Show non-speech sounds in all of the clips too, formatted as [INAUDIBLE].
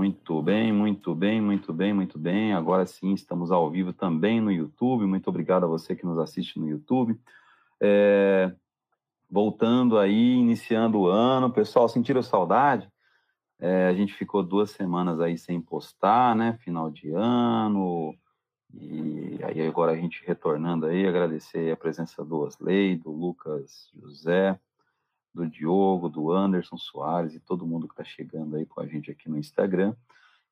Muito bem, muito bem, muito bem, muito bem. Agora sim, estamos ao vivo também no YouTube. Muito obrigado a você que nos assiste no YouTube. É, voltando aí, iniciando o ano. Pessoal, sentiram saudade? É, a gente ficou duas semanas aí sem postar, né? Final de ano. E aí agora a gente retornando aí, agradecer a presença do Osley, do Lucas José, do Diogo, do Anderson Soares e todo mundo que está chegando aí com a gente aqui no Instagram.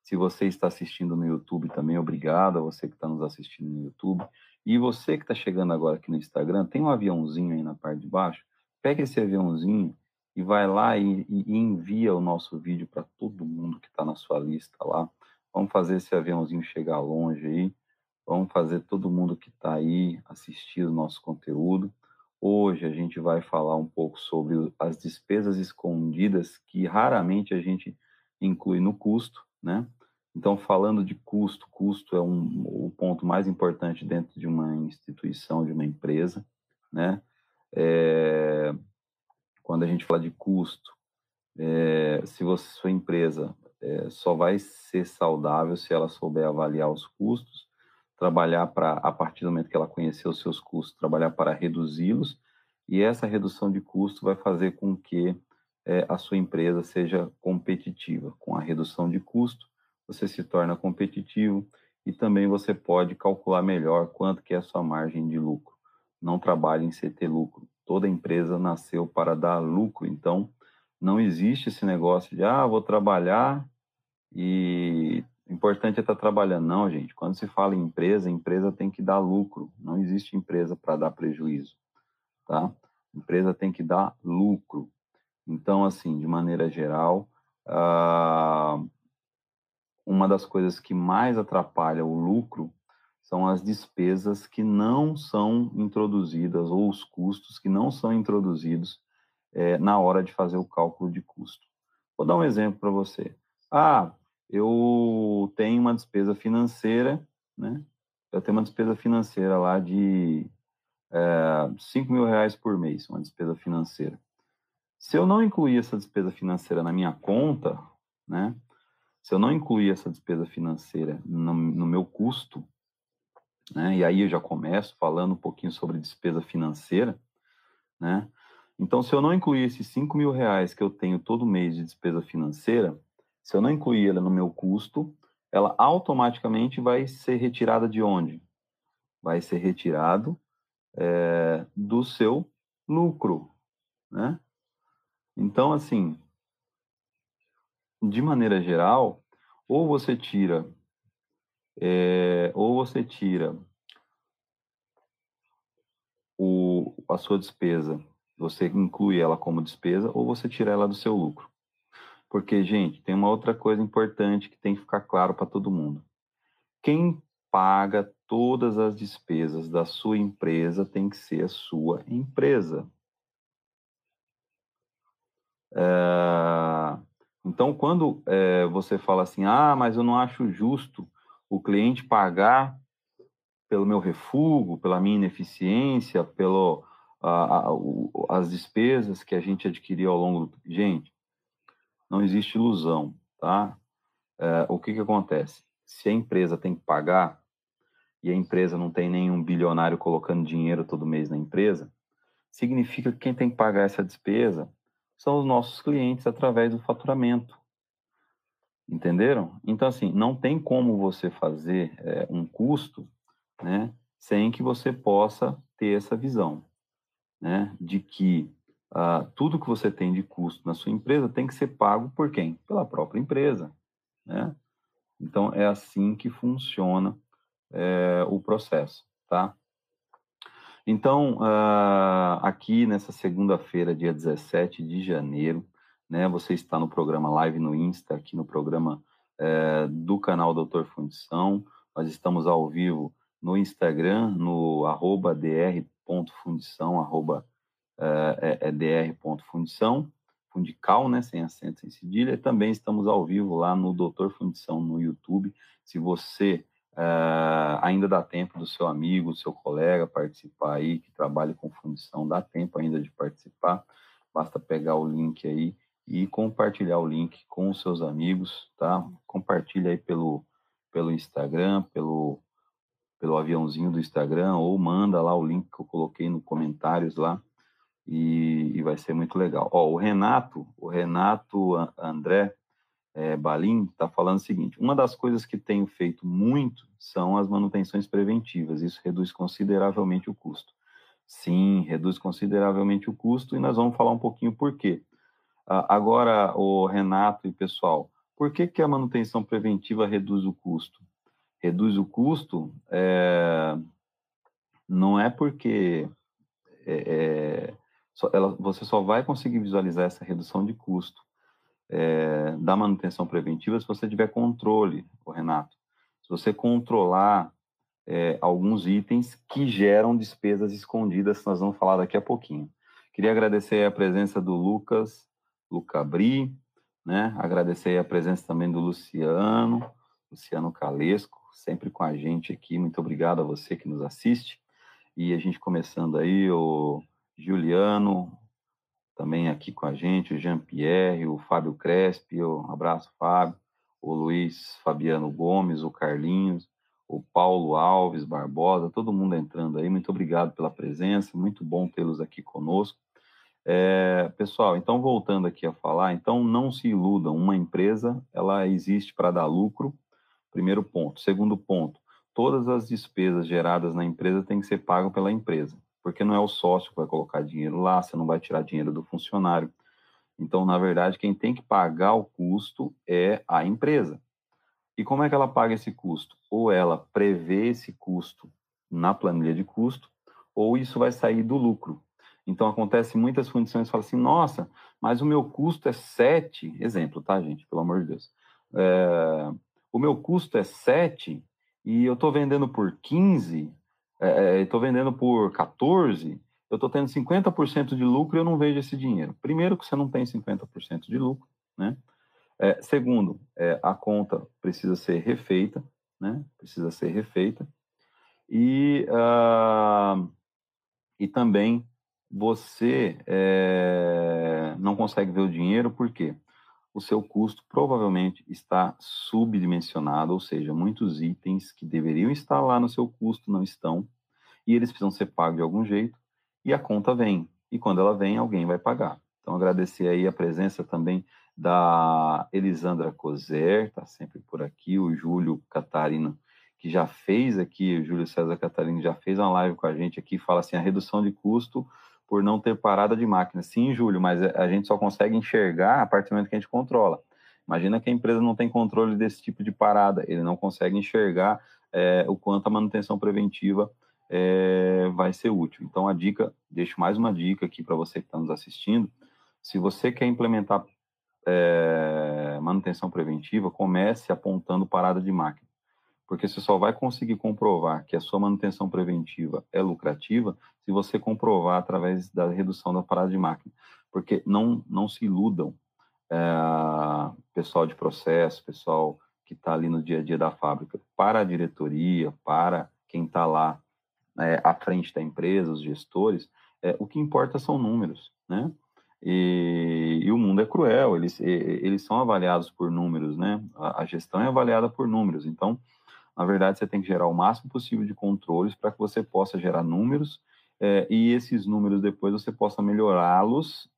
Se você está assistindo no YouTube também, obrigado a você que está nos assistindo no YouTube. E você que está chegando agora aqui no Instagram, tem um aviãozinho aí na parte de baixo. Pega esse aviãozinho e vai lá e, e envia o nosso vídeo para todo mundo que está na sua lista lá. Vamos fazer esse aviãozinho chegar longe aí. Vamos fazer todo mundo que está aí assistir o nosso conteúdo. Hoje a gente vai falar um pouco sobre as despesas escondidas que raramente a gente inclui no custo, né? Então, falando de custo, custo é um, o ponto mais importante dentro de uma instituição, de uma empresa, né? É, quando a gente fala de custo, é, se você, sua empresa é, só vai ser saudável se ela souber avaliar os custos trabalhar para, a partir do momento que ela conhecer os seus custos, trabalhar para reduzi-los, e essa redução de custo vai fazer com que é, a sua empresa seja competitiva. Com a redução de custo, você se torna competitivo e também você pode calcular melhor quanto que é a sua margem de lucro. Não trabalhe em CT lucro. Toda empresa nasceu para dar lucro, então não existe esse negócio de ah, vou trabalhar e o importante é estar trabalhando. Não, gente. Quando se fala em empresa, empresa tem que dar lucro. Não existe empresa para dar prejuízo, tá? Empresa tem que dar lucro. Então, assim, de maneira geral, uh, uma das coisas que mais atrapalha o lucro são as despesas que não são introduzidas ou os custos que não são introduzidos é, na hora de fazer o cálculo de custo. Vou dar um exemplo para você. Ah, eu tenho uma despesa financeira, né? Eu tenho uma despesa financeira lá de é, 5 mil reais por mês, uma despesa financeira. Se eu não incluir essa despesa financeira na minha conta, né? Se eu não incluir essa despesa financeira no, no meu custo, né? E aí eu já começo falando um pouquinho sobre despesa financeira, né? Então, se eu não incluir esses 5 mil reais que eu tenho todo mês de despesa financeira, se eu não incluir ela no meu custo, ela automaticamente vai ser retirada de onde? Vai ser retirado é, do seu lucro, né? Então, assim, de maneira geral, ou você tira, é, ou você tira o, a sua despesa, você inclui ela como despesa, ou você tira ela do seu lucro. Porque, gente, tem uma outra coisa importante que tem que ficar claro para todo mundo. Quem paga todas as despesas da sua empresa tem que ser a sua empresa. É... Então, quando é, você fala assim, ah, mas eu não acho justo o cliente pagar pelo meu refúgio, pela minha ineficiência, pelo, a, a, as despesas que a gente adquiriu ao longo do... Gente, não existe ilusão, tá? É, o que, que acontece? Se a empresa tem que pagar e a empresa não tem nenhum bilionário colocando dinheiro todo mês na empresa, significa que quem tem que pagar essa despesa são os nossos clientes através do faturamento. Entenderam? Então, assim, não tem como você fazer é, um custo né, sem que você possa ter essa visão né, de que ah, tudo que você tem de custo na sua empresa tem que ser pago por quem? Pela própria empresa. Né? Então, é assim que funciona é, o processo, tá? Então, ah, aqui nessa segunda-feira, dia 17 de janeiro, né, você está no programa Live no Insta, aqui no programa é, do canal Doutor Fundição. Nós estamos ao vivo no Instagram, no arroba dr.fundição, arroba é, é dr.fundição, fundical, né, sem acento, sem cedilha. Também estamos ao vivo lá no Doutor Fundição no YouTube. Se você uh, ainda dá tempo do seu amigo, do seu colega participar aí, que trabalha com fundição, dá tempo ainda de participar. Basta pegar o link aí e compartilhar o link com os seus amigos, tá? Compartilha aí pelo, pelo Instagram, pelo, pelo aviãozinho do Instagram, ou manda lá o link que eu coloquei no comentários lá, e, e vai ser muito legal. Ó, o Renato, o Renato André é, Balim está falando o seguinte: uma das coisas que tenho feito muito são as manutenções preventivas. Isso reduz consideravelmente o custo. Sim, reduz consideravelmente o custo e nós vamos falar um pouquinho por quê. Agora, o Renato e pessoal, por que, que a manutenção preventiva reduz o custo? Reduz o custo é, não é porque é, é, ela, você só vai conseguir visualizar essa redução de custo é, da manutenção preventiva se você tiver controle, Renato. Se você controlar é, alguns itens que geram despesas escondidas, nós vamos falar daqui a pouquinho. Queria agradecer a presença do Lucas Lucabri, né? Agradecer a presença também do Luciano, Luciano Calesco, sempre com a gente aqui. Muito obrigado a você que nos assiste. E a gente começando aí, o Juliano, também aqui com a gente, o Jean-Pierre, o Fábio Crespi, um abraço, Fábio, o Luiz Fabiano Gomes, o Carlinhos, o Paulo Alves Barbosa, todo mundo entrando aí. Muito obrigado pela presença, muito bom tê-los aqui conosco. É, pessoal, então voltando aqui a falar, então não se iludam, uma empresa ela existe para dar lucro, primeiro ponto. Segundo ponto, todas as despesas geradas na empresa têm que ser pagas pela empresa, porque não é o sócio que vai colocar dinheiro lá, você não vai tirar dinheiro do funcionário. Então, na verdade, quem tem que pagar o custo é a empresa. E como é que ela paga esse custo? Ou ela prevê esse custo na planilha de custo, ou isso vai sair do lucro. Então, acontece muitas fundições falam assim, nossa, mas o meu custo é 7, exemplo, tá, gente? Pelo amor de Deus. É, o meu custo é 7 e eu estou vendendo por 15, estou é, vendendo por 14, eu estou tendo 50% de lucro e eu não vejo esse dinheiro. Primeiro que você não tem 50% de lucro, né? É, segundo, é, a conta precisa ser refeita, né? Precisa ser refeita. E, uh, e também você é, não consegue ver o dinheiro porque o seu custo provavelmente está subdimensionado, ou seja, muitos itens que deveriam estar lá no seu custo não estão, e eles precisam ser pagos de algum jeito, e a conta vem. E quando ela vem, alguém vai pagar. Então, agradecer aí a presença também da Elisandra Coser, está sempre por aqui, o Júlio Catarina, que já fez aqui, o Júlio César Catarina já fez uma live com a gente aqui, fala assim, a redução de custo por não ter parada de máquina. Sim, Júlio, mas a gente só consegue enxergar a partir do momento que a gente controla. Imagina que a empresa não tem controle desse tipo de parada, ele não consegue enxergar é, o quanto a manutenção preventiva é, vai ser útil. Então, a dica, deixo mais uma dica aqui para você que está nos assistindo. Se você quer implementar é, manutenção preventiva, comece apontando parada de máquina porque você só vai conseguir comprovar que a sua manutenção preventiva é lucrativa se você comprovar através da redução da parada de máquina. Porque não, não se iludam, é, pessoal de processo, pessoal que está ali no dia a dia da fábrica, para a diretoria, para quem está lá é, à frente da empresa, os gestores, é, o que importa são números, né? E, e, o mundo é cruel, eles, eles são avaliados por números, né? A, a gestão é avaliada por números, então na verdade, você tem que gerar o máximo possível de controles para que você possa gerar números é, e esses números depois você possa melhorá-los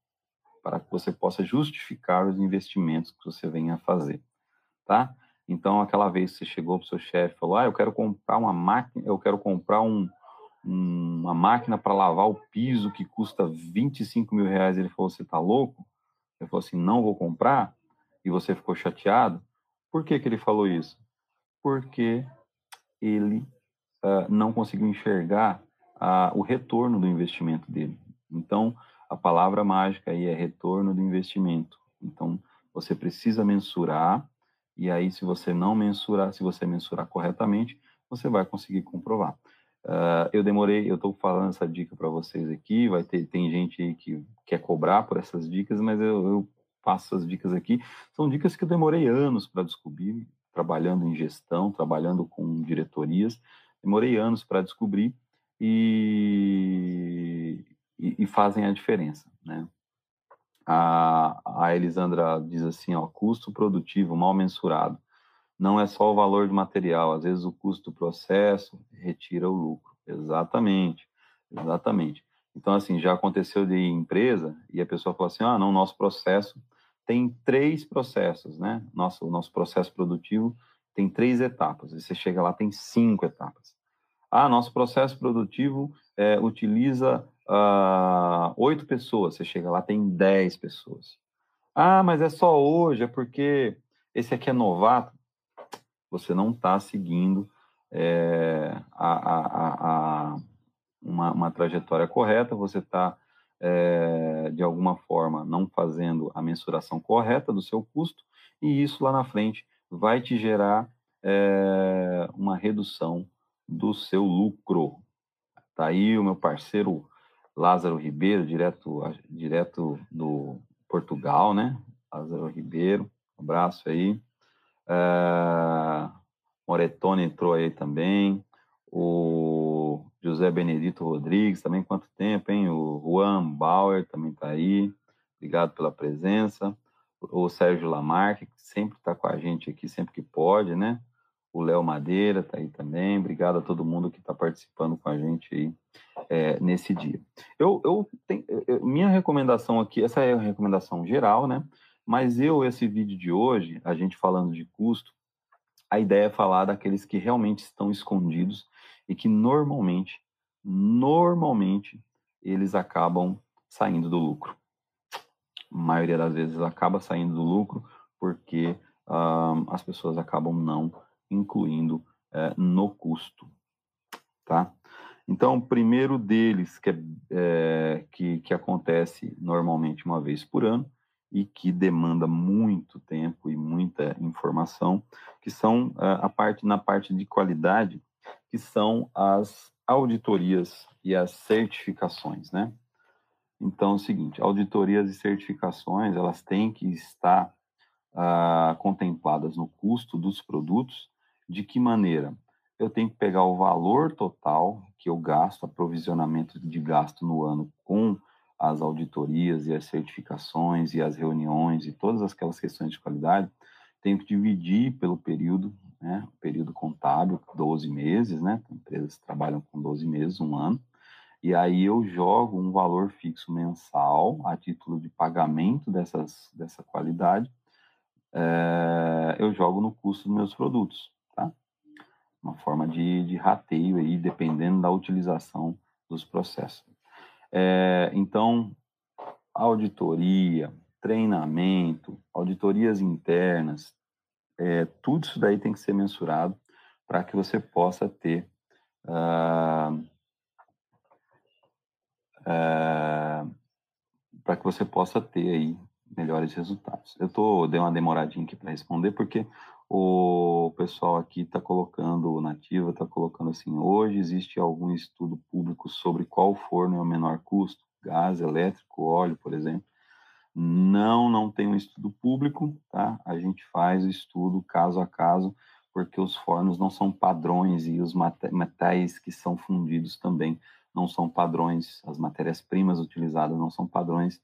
para que você possa justificar os investimentos que você venha a fazer, tá? Então, aquela vez que você chegou para o seu chefe e falou, ah, eu quero comprar uma máquina, eu quero comprar um, um, uma máquina para lavar o piso que custa 25 mil reais. Ele falou, você está louco? Ele falou assim, não vou comprar. E você ficou chateado. Por que, que ele falou isso? Porque ele uh, não conseguiu enxergar uh, o retorno do investimento dele. Então, a palavra mágica aí é retorno do investimento. Então, você precisa mensurar, e aí, se você não mensurar, se você mensurar corretamente, você vai conseguir comprovar. Uh, eu demorei, eu estou falando essa dica para vocês aqui, vai ter, tem gente aí que quer cobrar por essas dicas, mas eu, eu passo essas dicas aqui. São dicas que eu demorei anos para descobrir, trabalhando em gestão, trabalhando com diretorias. Demorei anos para descobrir e, e, e, fazem a diferença, né? A, a Elisandra diz assim, ó, custo produtivo mal mensurado. Não é só o valor do material, às vezes o custo do processo retira o lucro. Exatamente, exatamente. Então, assim, já aconteceu de empresa e a pessoa falou assim, ah, não, nosso processo tem três processos, né? Nosso, o nosso processo produtivo tem três etapas. E você chega lá, tem cinco etapas. Ah, nosso processo produtivo é, utiliza uh, oito pessoas. Você chega lá, tem dez pessoas. Ah, mas é só hoje, é porque esse aqui é novato. Você não está seguindo é, a, a, a, uma, uma, trajetória correta, você está, é, de alguma forma, não fazendo a mensuração correta do seu custo, e isso lá na frente vai te gerar é, uma redução do seu lucro. Tá aí o meu parceiro Lázaro Ribeiro, direto, direto do Portugal, né? Lázaro Ribeiro, um abraço aí. É, Moretone entrou aí também. O José Benedito Rodrigues, também quanto tempo, hein? O Juan Bauer também está aí. Obrigado pela presença. O Sérgio Lamarque, que sempre está com a gente aqui, sempre que pode, né? o Léo Madeira está aí também. Obrigado a todo mundo que está participando com a gente aí é, nesse dia. Eu, eu, tenho, minha recomendação aqui, essa é a recomendação geral, né? Mas eu, esse vídeo de hoje, a gente falando de custo, a ideia é falar daqueles que realmente estão escondidos e que normalmente, normalmente, eles acabam saindo do lucro. A maioria das vezes acaba saindo do lucro porque uh, as pessoas acabam não incluindo é, no custo, tá? Então, o primeiro deles, que, é, é, que, que acontece normalmente uma vez por ano, e que demanda muito tempo e muita informação, que são é, a parte na parte de qualidade, que são as auditorias e as certificações, né? Então, é o seguinte, auditorias e certificações, elas têm que estar ah, contempladas no custo dos produtos de que maneira? Eu tenho que pegar o valor total que eu gasto, aprovisionamento de gasto no ano com as auditorias e as certificações e as reuniões e todas aquelas questões de qualidade, tenho que dividir pelo período, né, período contábil, 12 meses, né, empresas trabalham com 12 meses, um ano, e aí eu jogo um valor fixo mensal a título de pagamento dessas, dessa qualidade, é, eu jogo no custo dos meus produtos uma forma de, de rateio aí, dependendo da utilização dos processos. É, então, auditoria, treinamento, auditorias internas, é, tudo isso daí tem que ser mensurado para que você possa ter uh, uh, para que você possa ter aí melhores resultados. Eu tô dei uma demoradinha aqui para responder porque o pessoal aqui está colocando, Nativa está colocando assim, hoje existe algum estudo público sobre qual forno é o menor custo? Gás, elétrico, óleo, por exemplo. Não, não tem um estudo público, tá? A gente faz o estudo caso a caso, porque os fornos não são padrões e os metais que são fundidos também não são padrões, as matérias-primas utilizadas não são padrões.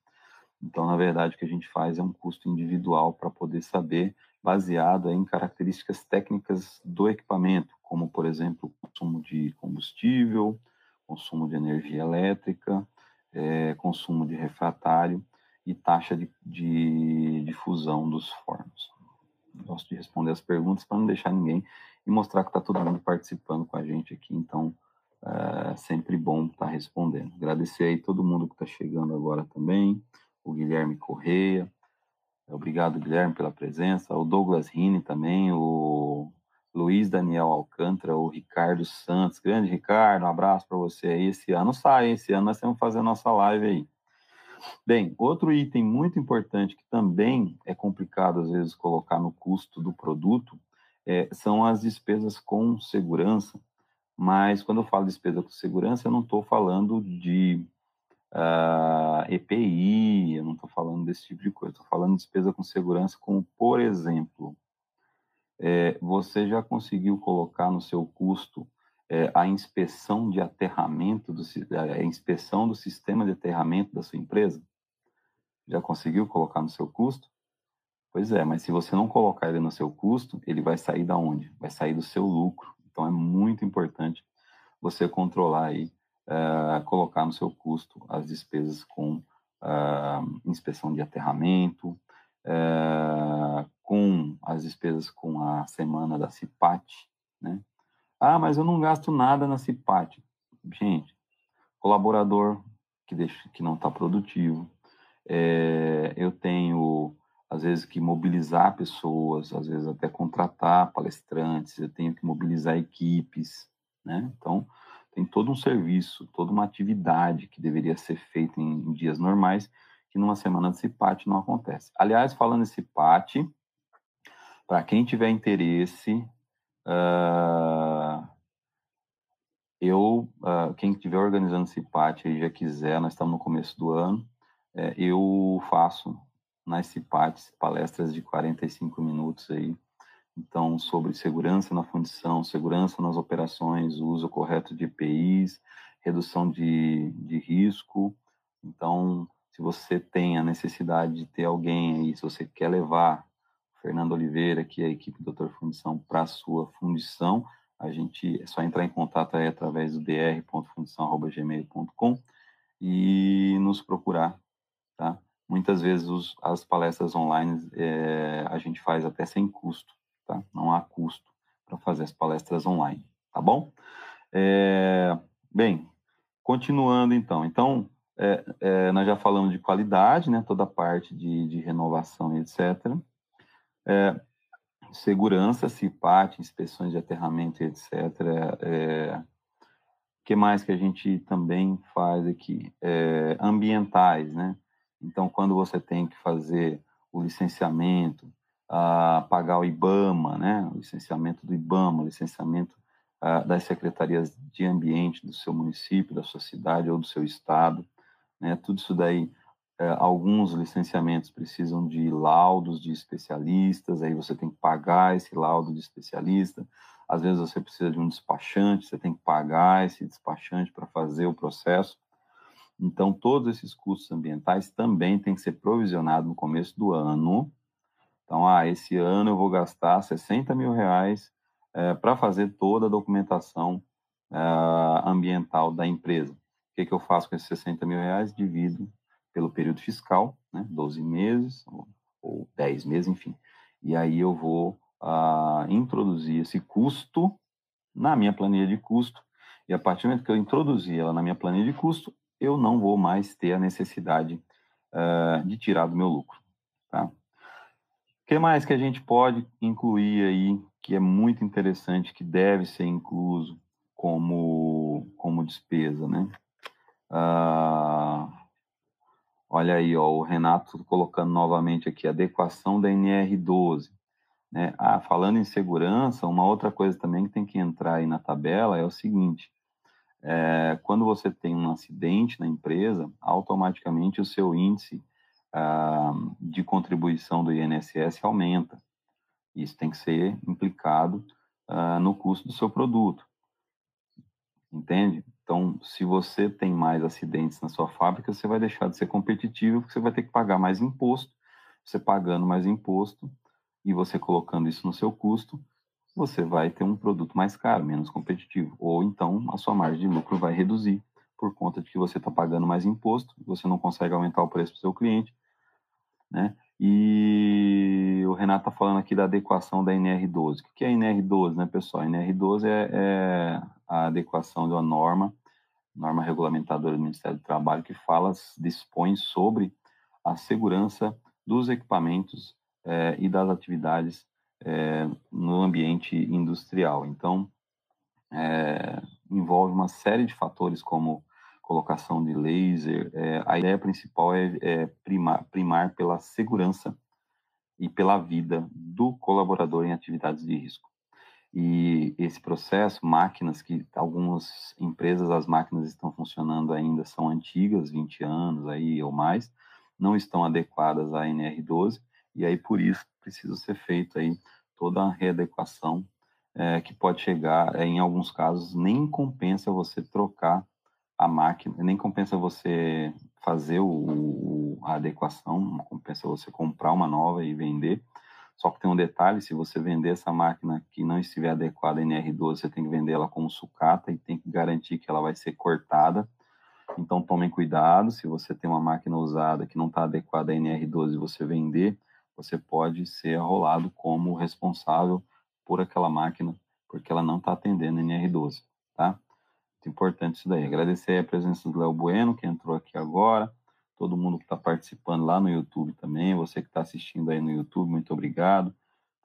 Então, na verdade, o que a gente faz é um custo individual para poder saber baseada em características técnicas do equipamento, como, por exemplo, consumo de combustível, consumo de energia elétrica, é, consumo de refratário e taxa de, de, dos fornos. Gosto de responder as perguntas para não deixar ninguém e mostrar que está todo mundo participando com a gente aqui, então é sempre bom estar tá respondendo. Agradecer aí todo mundo que está chegando agora também, o Guilherme Correia, Obrigado, Guilherme, pela presença. O Douglas Rini também, o Luiz Daniel Alcântara, o Ricardo Santos. Grande Ricardo, um abraço para você aí. Esse ano sai, esse ano nós fazer a nossa live aí. Bem, outro item muito importante que também é complicado às vezes colocar no custo do produto é, são as despesas com segurança. Mas quando eu falo despesa com segurança, eu não estou falando de uh, ah, EPI, eu não estou falando desse tipo de coisa, estou falando de despesa com segurança, como, por exemplo, é, você já conseguiu colocar no seu custo é, a inspeção de aterramento, do, a inspeção do sistema de aterramento da sua empresa? Já conseguiu colocar no seu custo? Pois é, mas se você não colocar ele no seu custo, ele vai sair da onde? Vai sair do seu lucro. Então é muito importante você controlar aí, uh, colocar no seu custo as despesas com uh, inspeção de aterramento, com as despesas com a semana da CIPAT, né? Ah, mas eu não gasto nada na CIPAT. Gente, colaborador que, deixa, que não está produtivo, é, eu tenho, às vezes, que mobilizar pessoas, às vezes até contratar palestrantes, eu tenho que mobilizar equipes, né? Então, tem todo um serviço, toda uma atividade que deveria ser feita em, em dias normais, que numa semana de CIPAT não acontece. Aliás, falando em CIPAT, para quem tiver interesse, uh, eu, uh, quem estiver organizando CIPAT e já quiser, nós estamos no começo do ano, é, eu faço nas CIPATs palestras de 45 minutos aí, então, sobre segurança na fundição, segurança nas operações, uso correto de EPIs, redução de, de risco. Então, se você tem a necessidade de ter alguém aí, se você quer levar Fernando Oliveira, que é a equipe Doutor Fundição, para a sua fundição, a gente é só entrar em contato aí através do dr.fundição.gmail.com e nos procurar Tá? Muitas vezes os, as palestras online é, a gente faz até sem custo, tá? Não há custo para fazer as palestras online, tá bom? É, bem, continuando então. Então, é, é, nós já falamos de qualidade, né? Toda a parte de, de renovação e etc. Segurança, CIPAT, inspeções de aterramento etc. É, o que mais que a gente também faz aqui? É, ambientais, né? Então, quando você tem que fazer o licenciamento, uh, pagar o IBAMA, né, o licenciamento do IBAMA, licenciamento uh, das secretarias de ambiente do seu município, da sua cidade ou do seu estado, né, tudo isso daí, alguns licenciamentos precisam de laudos de especialistas, aí você tem que pagar esse laudo de especialista, às vezes você precisa de um despachante, você tem que pagar esse despachante para fazer o processo, então, todos esses custos ambientais também têm que ser provisionados no começo do ano. Então, ah, esse ano eu vou gastar 60 mil reais é, para fazer toda a documentação é, ambiental da empresa. O que, que eu faço com esses 60 mil reais? Divido pelo período fiscal, né, 12 meses ou, ou 10 meses, enfim. E aí eu vou ah, introduzir esse custo na minha planilha de custo. E a partir do momento que eu introduzir ela na minha planilha de custo, eu não vou mais ter a necessidade uh, de tirar do meu lucro. Tá? O que mais que a gente pode incluir aí, que é muito interessante, que deve ser incluso como, como despesa, né? Uh, olha aí, ó, o Renato colocando novamente aqui, adequação da NR12. Né? Ah, falando em segurança, uma outra coisa também que tem que entrar aí na tabela é o seguinte, é, quando você tem um acidente na empresa, automaticamente o seu índice ah, de contribuição do INSS aumenta. Isso tem que ser implicado ah, no custo do seu produto. Entende? Então, se você tem mais acidentes na sua fábrica, você vai deixar de ser competitivo, porque você vai ter que pagar mais imposto. Você pagando mais imposto e você colocando isso no seu custo, você vai ter um produto mais caro, menos competitivo. Ou então a sua margem de lucro vai reduzir por conta de que você está pagando mais imposto, você não consegue aumentar o preço para o seu cliente. Né? E o Renato está falando aqui da adequação da NR12. O que é a NR12, né, pessoal? A NR12 é, é a adequação de uma norma, norma regulamentadora do Ministério do Trabalho, que fala, dispõe sobre a segurança dos equipamentos é, e das atividades é, no ambiente industrial. Então, é, envolve uma série de fatores como colocação de laser. É, a ideia principal é, é primar, primar pela segurança e pela vida do colaborador em atividades de risco. E esse processo, máquinas que algumas empresas, as máquinas estão funcionando ainda, são antigas, 20 anos aí ou mais, não estão adequadas à NR12, e aí por isso precisa ser feito aí toda a readequação é, que pode chegar, é, em alguns casos, nem compensa você trocar a máquina, nem compensa você fazer o, a adequação, compensa você comprar uma nova e vender. Só que tem um detalhe, se você vender essa máquina que não estiver adequada em NR12, você tem que vender ela como sucata e tem que garantir que ela vai ser cortada. Então tomem cuidado, se você tem uma máquina usada que não está adequada a NR12 e você vender, você pode ser arrolado como responsável por aquela máquina, porque ela não está atendendo NR12, tá? Muito importante isso daí. Agradecer a presença do Léo Bueno, que entrou aqui agora todo mundo que está participando lá no YouTube também, você que está assistindo aí no YouTube, muito obrigado.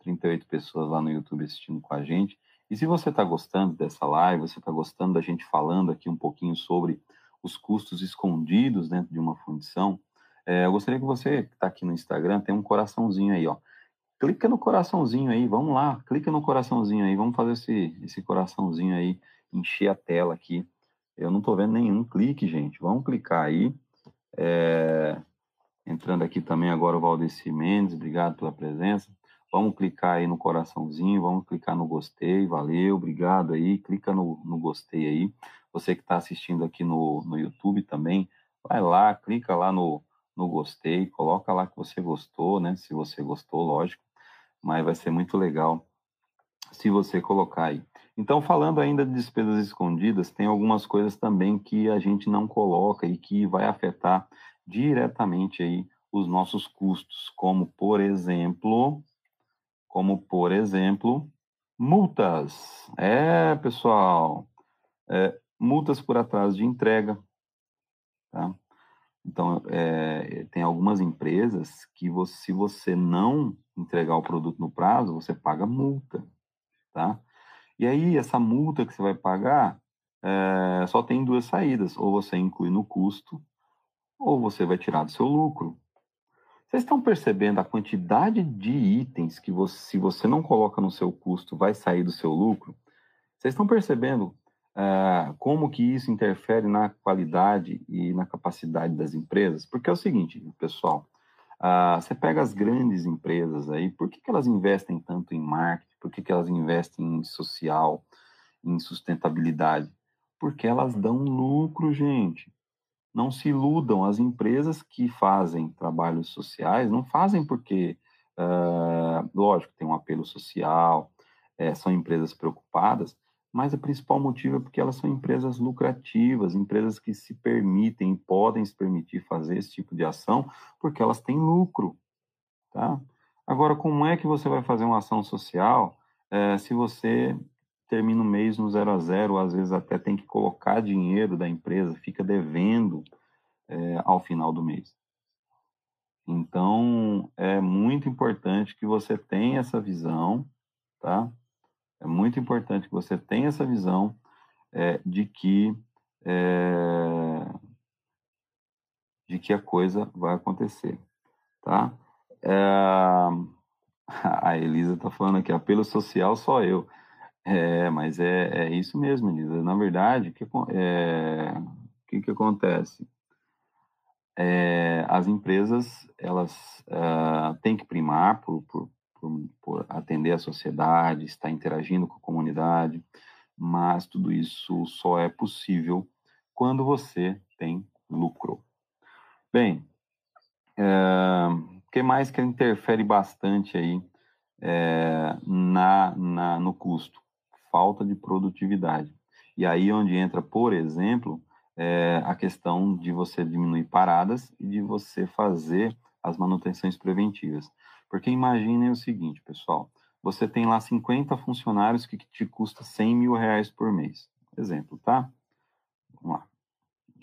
38 pessoas lá no YouTube assistindo com a gente. E se você está gostando dessa live, você está gostando da gente falando aqui um pouquinho sobre os custos escondidos dentro de uma fundição, é, eu gostaria que você que está aqui no Instagram tem um coraçãozinho aí, ó. Clica no coraçãozinho aí, vamos lá, clica no coraçãozinho aí, vamos fazer esse, esse coraçãozinho aí, encher a tela aqui. Eu não estou vendo nenhum clique, gente. Vamos clicar aí. É, entrando aqui também agora o Valdeci Mendes, obrigado pela presença. Vamos clicar aí no coraçãozinho, vamos clicar no gostei, valeu, obrigado aí, clica no, no gostei aí. Você que está assistindo aqui no, no YouTube também, vai lá, clica lá no, no gostei, coloca lá que você gostou, né? Se você gostou, lógico, mas vai ser muito legal se você colocar aí. Então, falando ainda de despesas escondidas, tem algumas coisas também que a gente não coloca e que vai afetar diretamente aí os nossos custos, como por exemplo, como por exemplo, multas. É, pessoal, é, multas por atraso de entrega, tá? Então, é, tem algumas empresas que você, se você não entregar o produto no prazo, você paga multa, tá? E aí, essa multa que você vai pagar é, só tem duas saídas: ou você inclui no custo, ou você vai tirar do seu lucro. Vocês estão percebendo a quantidade de itens que você, se você não coloca no seu custo, vai sair do seu lucro? Vocês estão percebendo é, como que isso interfere na qualidade e na capacidade das empresas? Porque é o seguinte, pessoal, ah, você pega as grandes empresas aí, por que, que elas investem tanto em marketing? Por que, que elas investem em social, em sustentabilidade? Porque elas dão lucro, gente. Não se iludam. As empresas que fazem trabalhos sociais não fazem porque, uh, lógico, tem um apelo social, é, são empresas preocupadas, mas o principal motivo é porque elas são empresas lucrativas, empresas que se permitem, podem se permitir fazer esse tipo de ação, porque elas têm lucro, tá? Agora, como é que você vai fazer uma ação social é, se você termina o mês no zero a zero, às vezes até tem que colocar dinheiro da empresa, fica devendo é, ao final do mês? Então, é muito importante que você tenha essa visão, tá? É muito importante que você tenha essa visão é, de que é, de que a coisa vai acontecer, tá? É, [LAUGHS] a Elisa está falando aqui, apelo social só eu. É, mas é, é isso mesmo, Elisa. Na verdade, o que, é, que, que acontece? É, as empresas elas têm que primar por, por, por, por atender a sociedade, estar interagindo com a comunidade, mas tudo isso só é possível quando você tem lucro. Bem, o é, que mais que interfere bastante aí é, na, na, no custo? Falta de produtividade. E aí onde entra, por exemplo, é, a questão de você diminuir paradas e de você fazer as manutenções preventivas. Porque imaginem o seguinte, pessoal, você tem lá 50 funcionários que te custa 100 mil reais por mês. Exemplo, tá? Vamos lá.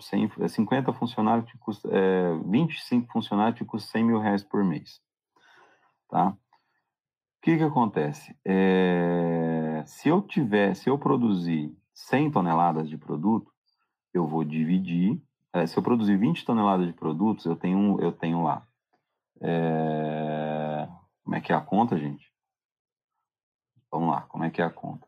100, 50 funcionários te custa, é, 25 funcionários te custa 100 mil reais por mês. Tá? O que que acontece? É, se eu tiver, se eu produzir 100 toneladas de produto, eu vou dividir. É, se eu produzir 20 toneladas de produtos, eu tenho, eu tenho lá é... Como é que é a conta, gente? Vamos lá, como é que é a conta?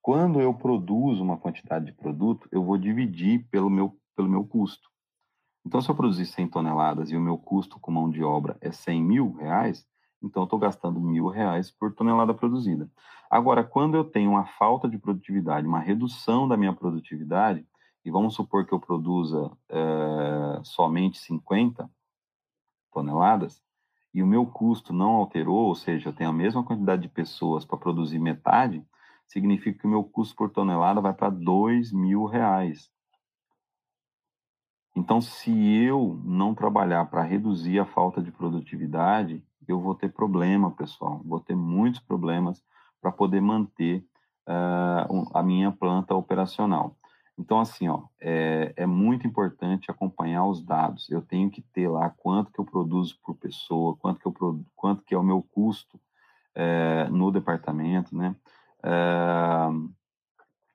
Quando eu produzo uma quantidade de produto, eu vou dividir pelo meu, pelo meu custo. Então, se eu produzir 100 toneladas e o meu custo com mão de obra é 100 mil reais, então eu estou gastando mil reais por tonelada produzida. Agora, quando eu tenho uma falta de produtividade, uma redução da minha produtividade, e vamos supor que eu produza é, somente 50 toneladas, e o meu custo não alterou, ou seja, eu tenho a mesma quantidade de pessoas para produzir metade, significa que o meu custo por tonelada vai para dois mil reais. Então, se eu não trabalhar para reduzir a falta de produtividade, eu vou ter problema, pessoal. Vou ter muitos problemas para poder manter uh, a minha planta operacional. Então, assim, ó, é, é, muito importante acompanhar os dados. Eu tenho que ter lá quanto que eu produzo por pessoa, quanto que, eu, quanto que é o meu custo é, no departamento, né? É,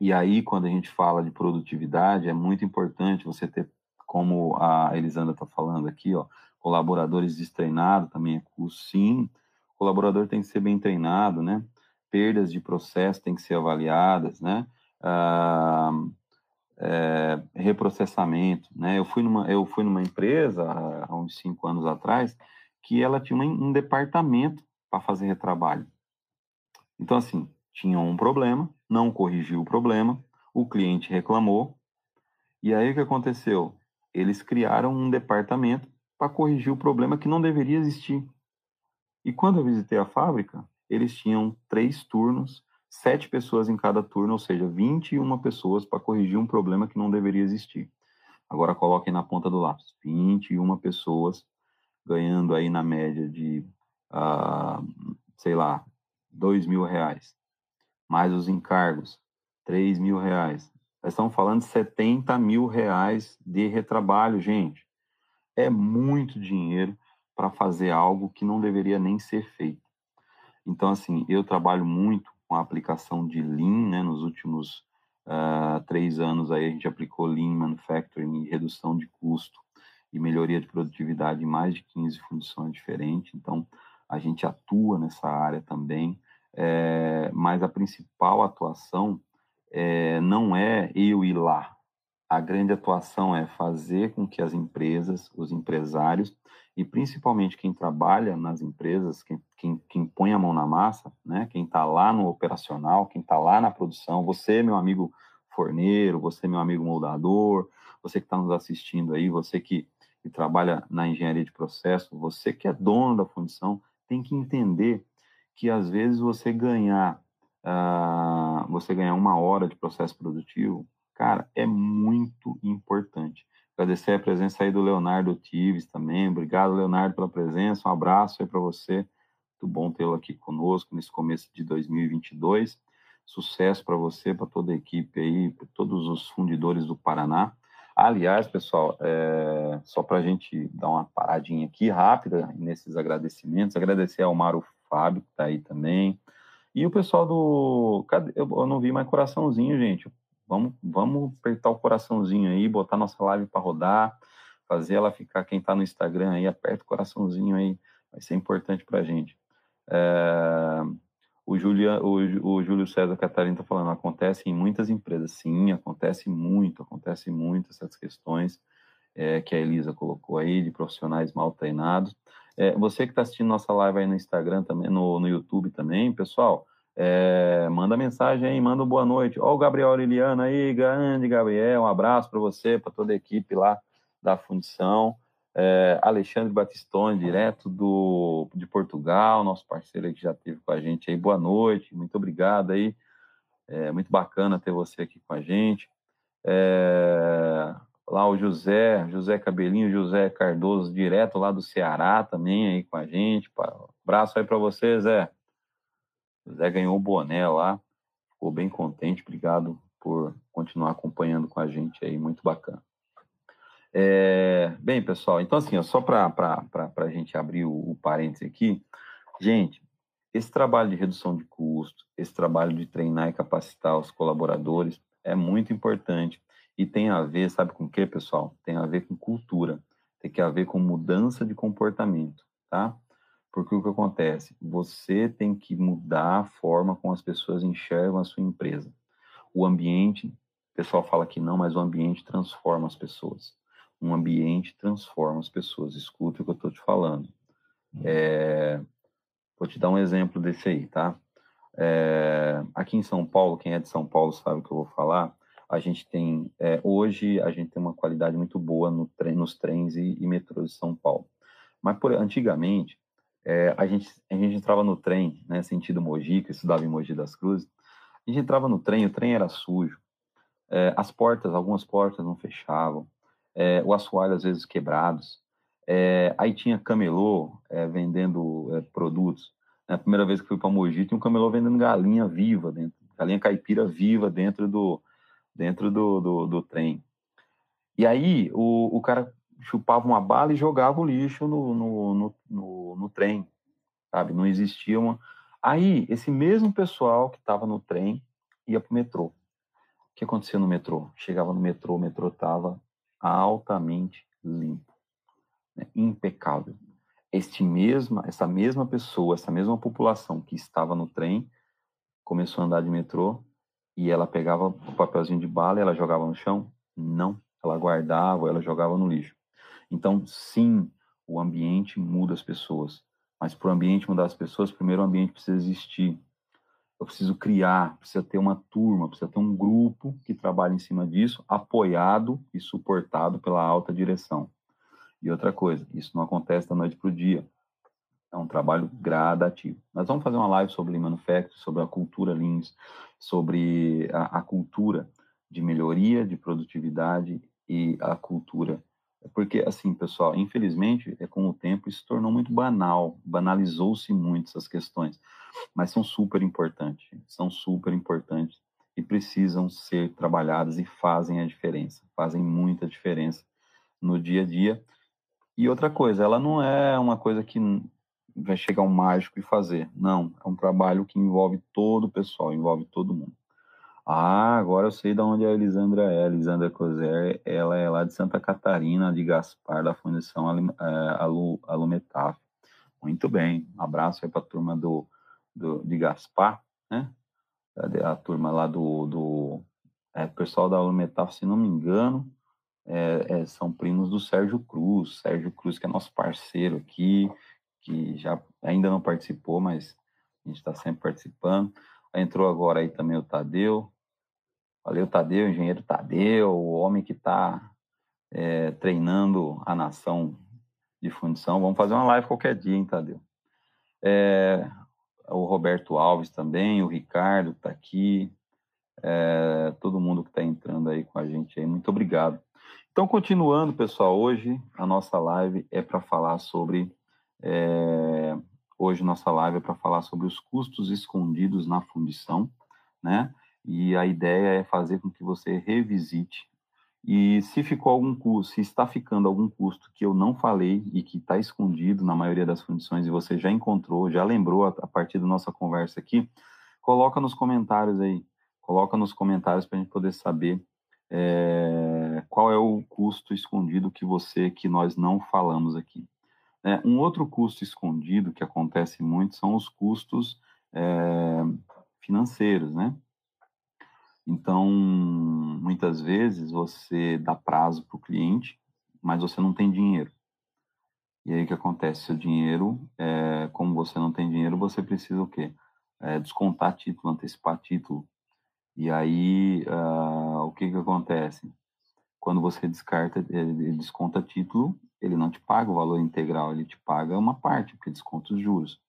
e aí, quando a gente fala de produtividade, é muito importante você ter, como a Elisandra está falando aqui, ó, colaboradores destreinados também é custo, sim. O colaborador tem que ser bem treinado, né? Perdas de processo têm que ser avaliadas, né? Ah, é, reprocessamento, né? Eu fui numa, eu fui numa empresa há uns cinco anos atrás que ela tinha um, um departamento para fazer retrabalho. Então, assim, tinha um problema, não corrigiu o problema, o cliente reclamou, e aí o que aconteceu? Eles criaram um departamento para corrigir o problema que não deveria existir. E quando eu visitei a fábrica, eles tinham três turnos sete pessoas em cada turno, ou seja, 21 pessoas para corrigir um problema que não deveria existir. Agora coloquem na ponta do lápis, 21 pessoas ganhando aí na média de, uh, sei lá, 2 mil reais, mais os encargos, 3 mil reais. Nós estamos falando de 70 mil reais de retrabalho, gente. É muito dinheiro para fazer algo que não deveria nem ser feito. Então, assim, eu trabalho muito com a aplicação de Lean, né, nos últimos uh, três anos aí a gente aplicou Lean Manufacturing e redução de custo e melhoria de produtividade em mais de 15 funções diferentes, então a gente atua nessa área também, é, mas a principal atuação é, não é eu ir lá, a grande atuação é fazer com que as empresas, os empresários e principalmente quem trabalha nas empresas, quem, quem, quem põe a mão na massa, né? quem está lá no operacional, quem está lá na produção, você, meu amigo forneiro, você, meu amigo moldador, você que está nos assistindo aí, você que, que trabalha na engenharia de processo, você que é dono da fundição, tem que entender que às vezes você ganhar, uh, você ganhar uma hora de processo produtivo, cara, é muito importante. Agradecer a presença aí do Leonardo Tives também. Obrigado, Leonardo, pela presença. Um abraço aí para você. Muito bom tê-lo aqui conosco nesse começo de 2022. Sucesso para você, para toda a equipe aí, para todos os fundidores do Paraná. Aliás, pessoal, é, só para a gente dar uma paradinha aqui rápida nesses agradecimentos, agradecer ao Mário Fábio, que está aí também. E o pessoal do. Cadê? Eu não vi mais coraçãozinho, gente. Vamos, vamos apertar o coraçãozinho aí, botar nossa live para rodar, fazer ela ficar. Quem está no Instagram aí, aperta o coraçãozinho aí, vai ser importante para a gente. É, o, Julia, o, o Júlio César Catarina está falando, acontece em muitas empresas. Sim, acontece muito, acontece muito essas questões é, que a Elisa colocou aí, de profissionais mal treinados. É, você que está assistindo nossa live aí no Instagram também, no, no YouTube também, pessoal, é, manda mensagem aí, manda um boa noite. Ó, o Gabriel Liliana aí, grande Gabriel, um abraço para você, para toda a equipe lá da fundição. É, Alexandre Batistone, direto do, de Portugal, nosso parceiro que já esteve com a gente aí. Boa noite, muito obrigado aí. É muito bacana ter você aqui com a gente. É, lá o José, José Cabelinho, José Cardoso, direto lá do Ceará também aí com a gente. Abraço aí para você, Zé. O Zé ganhou o boné lá, ficou bem contente. Obrigado por continuar acompanhando com a gente aí, muito bacana. É, bem, pessoal, então assim, ó, só para a gente abrir o, o parênteses aqui, gente, esse trabalho de redução de custo, esse trabalho de treinar e capacitar os colaboradores é muito importante e tem a ver, sabe com o que, pessoal? Tem a ver com cultura, tem que a ver com mudança de comportamento, tá? Porque o que acontece? Você tem que mudar a forma como as pessoas enxergam a sua empresa. O ambiente, o pessoal fala que não, mas o ambiente transforma as pessoas. Um ambiente transforma as pessoas. Escuta o que eu estou te falando. É, vou te dar um exemplo desse aí, tá? É, aqui em São Paulo, quem é de São Paulo sabe o que eu vou falar. a gente tem, é, hoje, a gente tem uma qualidade muito boa no trem, nos trens e, e metrôs de São Paulo. Mas, por, antigamente, a, gente, a gente entrava no trem, né, sentido Mogi, que estudava em Mogi das Cruzes, a gente entrava no trem, o trem era sujo, as portas, algumas portas não fechavam, é, o assoalho às vezes quebrados, é, aí tinha camelô é, vendendo é, produtos. Na primeira vez que fui para Mogi, tinha um camelô vendendo galinha viva dentro, galinha caipira viva dentro do, dentro do, do, do trem. E aí o, o cara chupava uma bala e jogava o lixo no, no, no, no, no trem, sabe? Não existia uma. Aí, esse mesmo pessoal que estava no trem ia para o metrô. O que acontecia no metrô? Chegava no metrô, o metrô estava altamente limpo, né? impecável. Este mesma, essa mesma pessoa, essa mesma população que estava no trem, começou a andar de metrô e ela pegava o papelzinho de bala e ela jogava no chão? Não, ela guardava, ela jogava no lixo. Então, sim, o ambiente muda as pessoas, mas para o ambiente mudar as pessoas, primeiro o ambiente precisa existir. Eu preciso criar, precisa ter uma turma, precisa ter um grupo que trabalhe em cima disso, apoiado e suportado pela alta direção. E outra coisa, isso não acontece da noite para o dia. É um trabalho gradativo. Nós vamos fazer uma live sobre Lean Manufacturing, sobre a cultura Lean, sobre a, a cultura de melhoria, de produtividade e a cultura porque, assim, pessoal, infelizmente, é com o tempo isso se tornou muito banal, banalizou-se muito essas questões, mas são super importantes, são super importantes e precisam ser trabalhadas e fazem a diferença, fazem muita diferença no dia a dia. E outra coisa, ela não é uma coisa que vai chegar um mágico e fazer. Não, é um trabalho que envolve todo o pessoal, envolve todo mundo. Ah, agora eu sei de onde a Elisandra é. Elisandra Coser, ela é lá de Santa Catarina, de Gaspar, da Fundação Alu, Alumetaf. Muito bem, um abraço aí para a turma do, do, de Gaspar, né? A, a turma lá do, do é, pessoal da Alumetaf, se não me engano, é, é, são primos do Sérgio Cruz. Sérgio Cruz, que é nosso parceiro aqui, que já ainda não participou, mas a gente está sempre participando. Entrou agora aí também o Tadeu. Valeu, Tadeu, engenheiro Tadeu, o homem que está é, treinando a nação de fundição. Vamos fazer uma live qualquer dia, hein, Tadeu? É, o Roberto Alves também, o Ricardo que está aqui, é, todo mundo que está entrando aí com a gente aí, muito obrigado. Então, continuando, pessoal, hoje a nossa live é para falar sobre é, Hoje nossa live é para falar sobre os custos escondidos na fundição, né? E a ideia é fazer com que você revisite e se ficou algum custo, se está ficando algum custo que eu não falei e que está escondido na maioria das fundições e você já encontrou, já lembrou a, a partir da nossa conversa aqui, coloca nos comentários aí, coloca nos comentários para a gente poder saber é, qual é o custo escondido que você, que nós não falamos aqui. É, um outro custo escondido que acontece muito são os custos é, financeiros, né? Então, muitas vezes você dá prazo para o cliente, mas você não tem dinheiro. E aí o que acontece? Seu dinheiro, é, como você não tem dinheiro, você precisa o quê? É, descontar título, antecipar título. E aí uh, o que que acontece? Quando você descarta, ele desconta título, ele não te paga o valor integral, ele te paga uma parte, porque desconta os juros.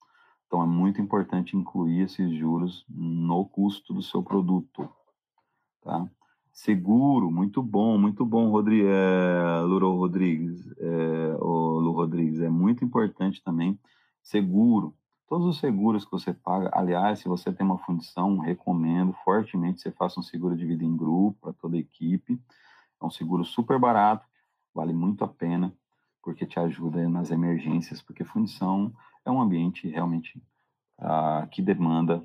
Então é muito importante incluir esses juros no custo do seu produto, tá? Seguro, muito bom, muito bom, Rodri, é, Luro Rodrigues, é, Lu Rodrigues, é muito importante também seguro. Todos os seguros que você paga, aliás, se você tem uma fundição, recomendo fortemente que você faça um seguro de vida em grupo para toda a equipe. É um seguro super barato, vale muito a pena porque te ajuda nas emergências, porque fundição é um ambiente realmente uh, que demanda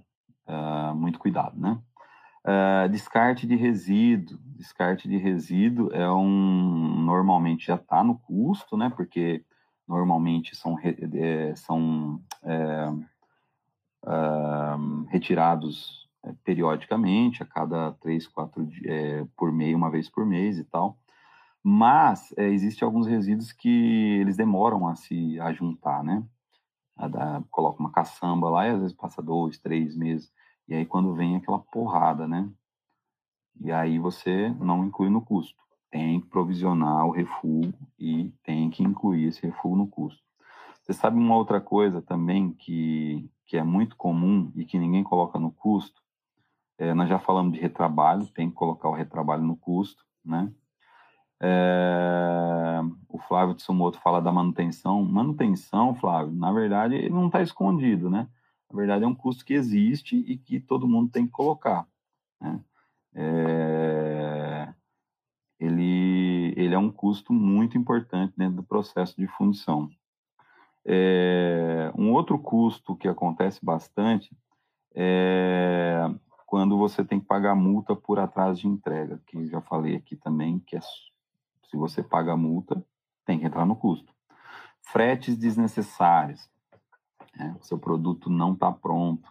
uh, muito cuidado, né? Uh, descarte de resíduo, descarte de resíduo é um normalmente já está no custo, né? Porque normalmente são é, são é, retirados é, periodicamente, a cada três, quatro é, por mês, uma vez por mês e tal. Mas é, existem alguns resíduos que eles demoram a se a juntar, né? A coloca uma caçamba lá e às vezes passa dois, três meses. E aí quando vem aquela porrada, né? E aí você não inclui no custo. Tem que provisionar o refúgio e tem que incluir esse refúgio no custo. Você sabe uma outra coisa também que, que é muito comum e que ninguém coloca no custo? É, nós já falamos de retrabalho, tem que colocar o retrabalho no custo, né? É, o Flávio Tsumoto fala da manutenção. Manutenção, Flávio, na verdade, ele não está escondido, né? Na verdade, é um custo que existe e que todo mundo tem que colocar. Né? É, ele, ele é um custo muito importante dentro do processo de fundição. É, um outro custo que acontece bastante é quando você tem que pagar multa por atraso de entrega, que já falei aqui também, que é, se você paga multa, tem que entrar no custo. Fretes desnecessários. Né? Seu produto não está pronto.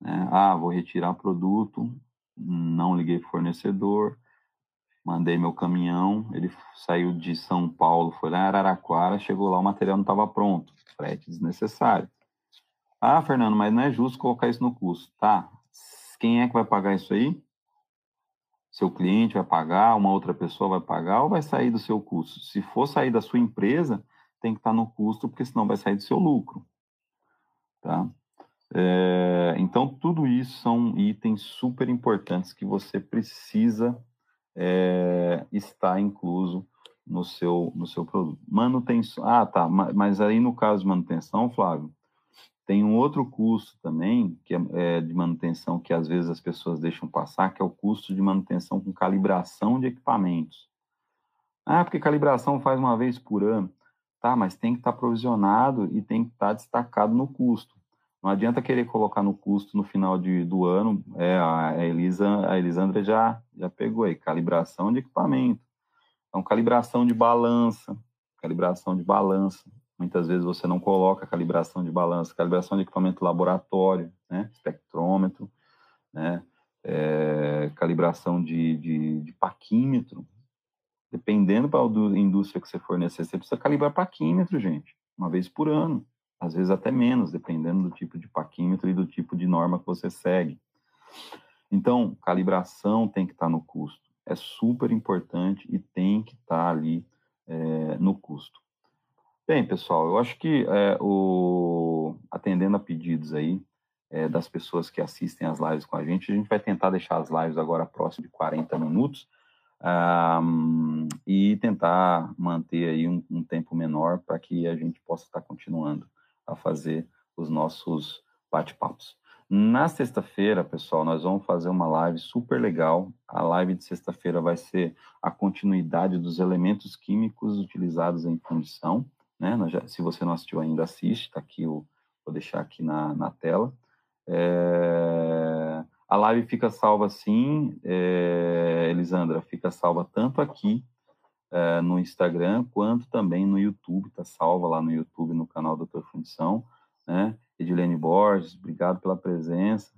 Né? Ah, vou retirar produto, não liguei para fornecedor, mandei meu caminhão, ele saiu de São Paulo, foi lá em Araraquara, chegou lá, o material não estava pronto, frete desnecessário. Ah, Fernando, mas não é justo colocar isso no custo. Tá, quem é que vai pagar isso aí? Seu cliente vai pagar, uma outra pessoa vai pagar ou vai sair do seu custo? Se for sair da sua empresa, tem que estar no custo, porque senão vai sair do seu lucro. Tá? É, então, tudo isso são itens super importantes que você precisa é, está incluso no seu, no seu produto. Manutenção. Ah, tá. Mas aí no caso de manutenção, Flávio, tem um outro custo também, que é, é de manutenção, que às vezes as pessoas deixam passar, que é o custo de manutenção com calibração de equipamentos. Ah, porque calibração faz uma vez por ano. Tá, mas tem que estar provisionado e tem que estar destacado no custo. Não adianta querer colocar no custo no final de, do ano. É, a, Elisa, a Elisandra já, já pegou aí, calibração de equipamento. Então, calibração de balança, calibração de balança. Muitas vezes você não coloca calibração de balança, calibração de equipamento laboratório, né? espectrômetro, né? É, calibração de, de, de paquímetro. Dependendo da indústria que você fornecer, você precisa calibrar paquímetro, gente, uma vez por ano às vezes até menos, dependendo do tipo de paquímetro e do tipo de norma que você segue. Então, calibração tem que estar no custo. É super importante e tem que estar ali é, no custo. Bem, pessoal, eu acho que é, o, atendendo a pedidos aí é, das pessoas que assistem as lives com a gente, a gente vai tentar deixar as lives agora próximo de 40 minutos, um, e tentar manter aí um, um tempo menor para que a gente possa estar continuando a fazer os nossos bate-papos. Na sexta-feira, pessoal, nós vamos fazer uma live super legal. A live de sexta-feira vai ser a continuidade dos elementos químicos utilizados em fundição. Né? Se você não assistiu ainda, assiste, está aqui, o, vou deixar aqui na, na tela. É, a live fica salva sim, é, Elisandra, fica salva tanto aqui é, no Instagram, quanto também no YouTube, tá salva lá no YouTube, no canal Doutor Fundição, né? Edilene Borges, obrigado pela presença,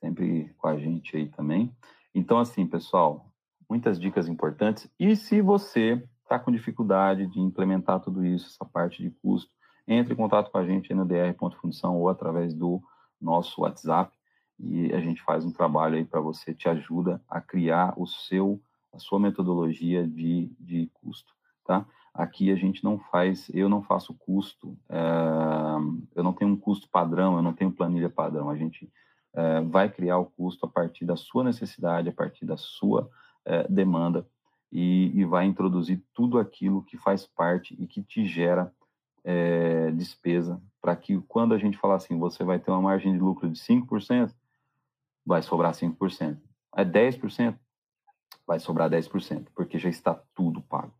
sempre com a gente aí também. Então, assim, pessoal, muitas dicas importantes. E se você está com dificuldade de implementar tudo isso, essa parte de custo, entre em contato com a gente no dr.fundição ou através do nosso WhatsApp e a gente faz um trabalho aí para você, te ajuda a criar o seu a sua metodologia de, de custo, tá? Aqui a gente não faz, eu não faço custo, é, eu não tenho um custo padrão, eu não tenho planilha padrão, a gente é, vai criar o custo a partir da sua necessidade, a partir da sua é, demanda e, e, vai introduzir tudo aquilo que faz parte e que te gera despesa para que quando a gente falar assim, você vai ter uma margem de lucro de 5%, vai sobrar 5%. É 10%, vai sobrar 10%, porque já está tudo pago,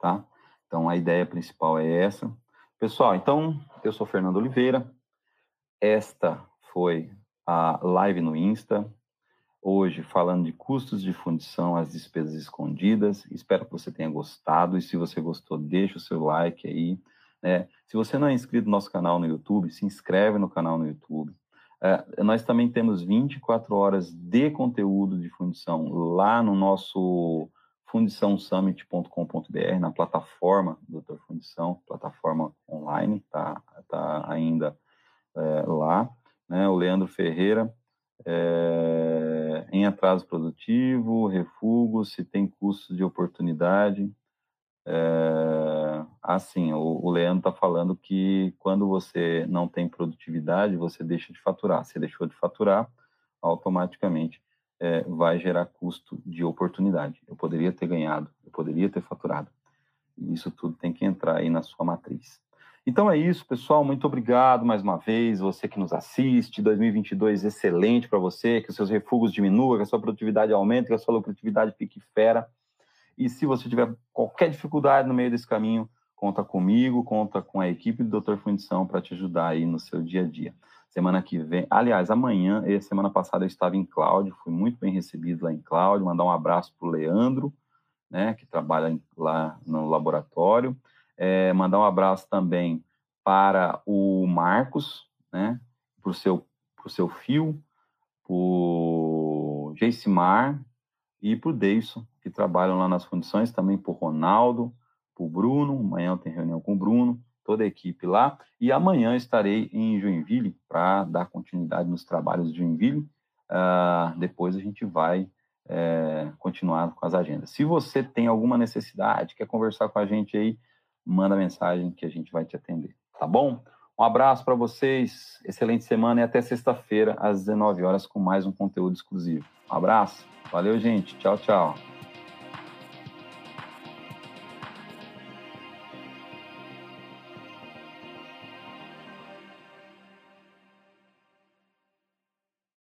tá? Então, a ideia principal é essa. Pessoal, então, eu sou Fernando Oliveira. Esta foi a live no Insta. Hoje, falando de custos de fundição, as despesas escondidas. Espero que você tenha gostado. E se você gostou, deixa o seu like aí. Né? Se você não é inscrito no nosso canal no YouTube, se inscreve no canal no YouTube. É, nós também temos 24 horas de conteúdo de fundição lá no nosso fundiçãosummit.com.br, na plataforma Doutor Fundição, plataforma online, tá, tá ainda é, lá. Né? O Leandro Ferreira, é, em atraso produtivo, refúgio, se tem custo de oportunidade. É, assim, o, o Leandro está falando que quando você não tem produtividade, você deixa de faturar. Se deixou de faturar, automaticamente é, vai gerar custo de oportunidade. Eu poderia ter ganhado, eu poderia ter faturado. Isso tudo tem que entrar aí na sua matriz. Então é isso, pessoal. Muito obrigado mais uma vez. Você que nos assiste. 2022 excelente para você. Que os seus refugos diminuam, que a sua produtividade aumente, que a sua lucratividade fique fera. E se você tiver qualquer dificuldade no meio desse caminho, conta comigo, conta com a equipe do Dr. Fundição para te ajudar aí no seu dia a dia. Semana que vem, aliás, amanhã, e semana passada eu estava em Cláudio, fui muito bem recebido lá em Cláudio. Mandar um abraço para o Leandro, né, que trabalha lá no laboratório. É, mandar um abraço também para o Marcos, né, para o seu, pro seu fio, para o Geismar e para o Deison, que trabalham lá nas fundições, também para o Ronaldo, para o Bruno. Amanhã eu tenho reunião com o Bruno, toda a equipe lá. E amanhã estarei em Joinville para dar continuidade nos trabalhos de Joinville. Uh, depois a gente vai é, continuar com as agendas. Se você tem alguma necessidade, quer conversar com a gente aí, manda mensagem que a gente vai te atender, tá bom? Um abraço para vocês, excelente semana e até sexta-feira às 19 horas com mais um conteúdo exclusivo. Um abraço, valeu gente, tchau, tchau.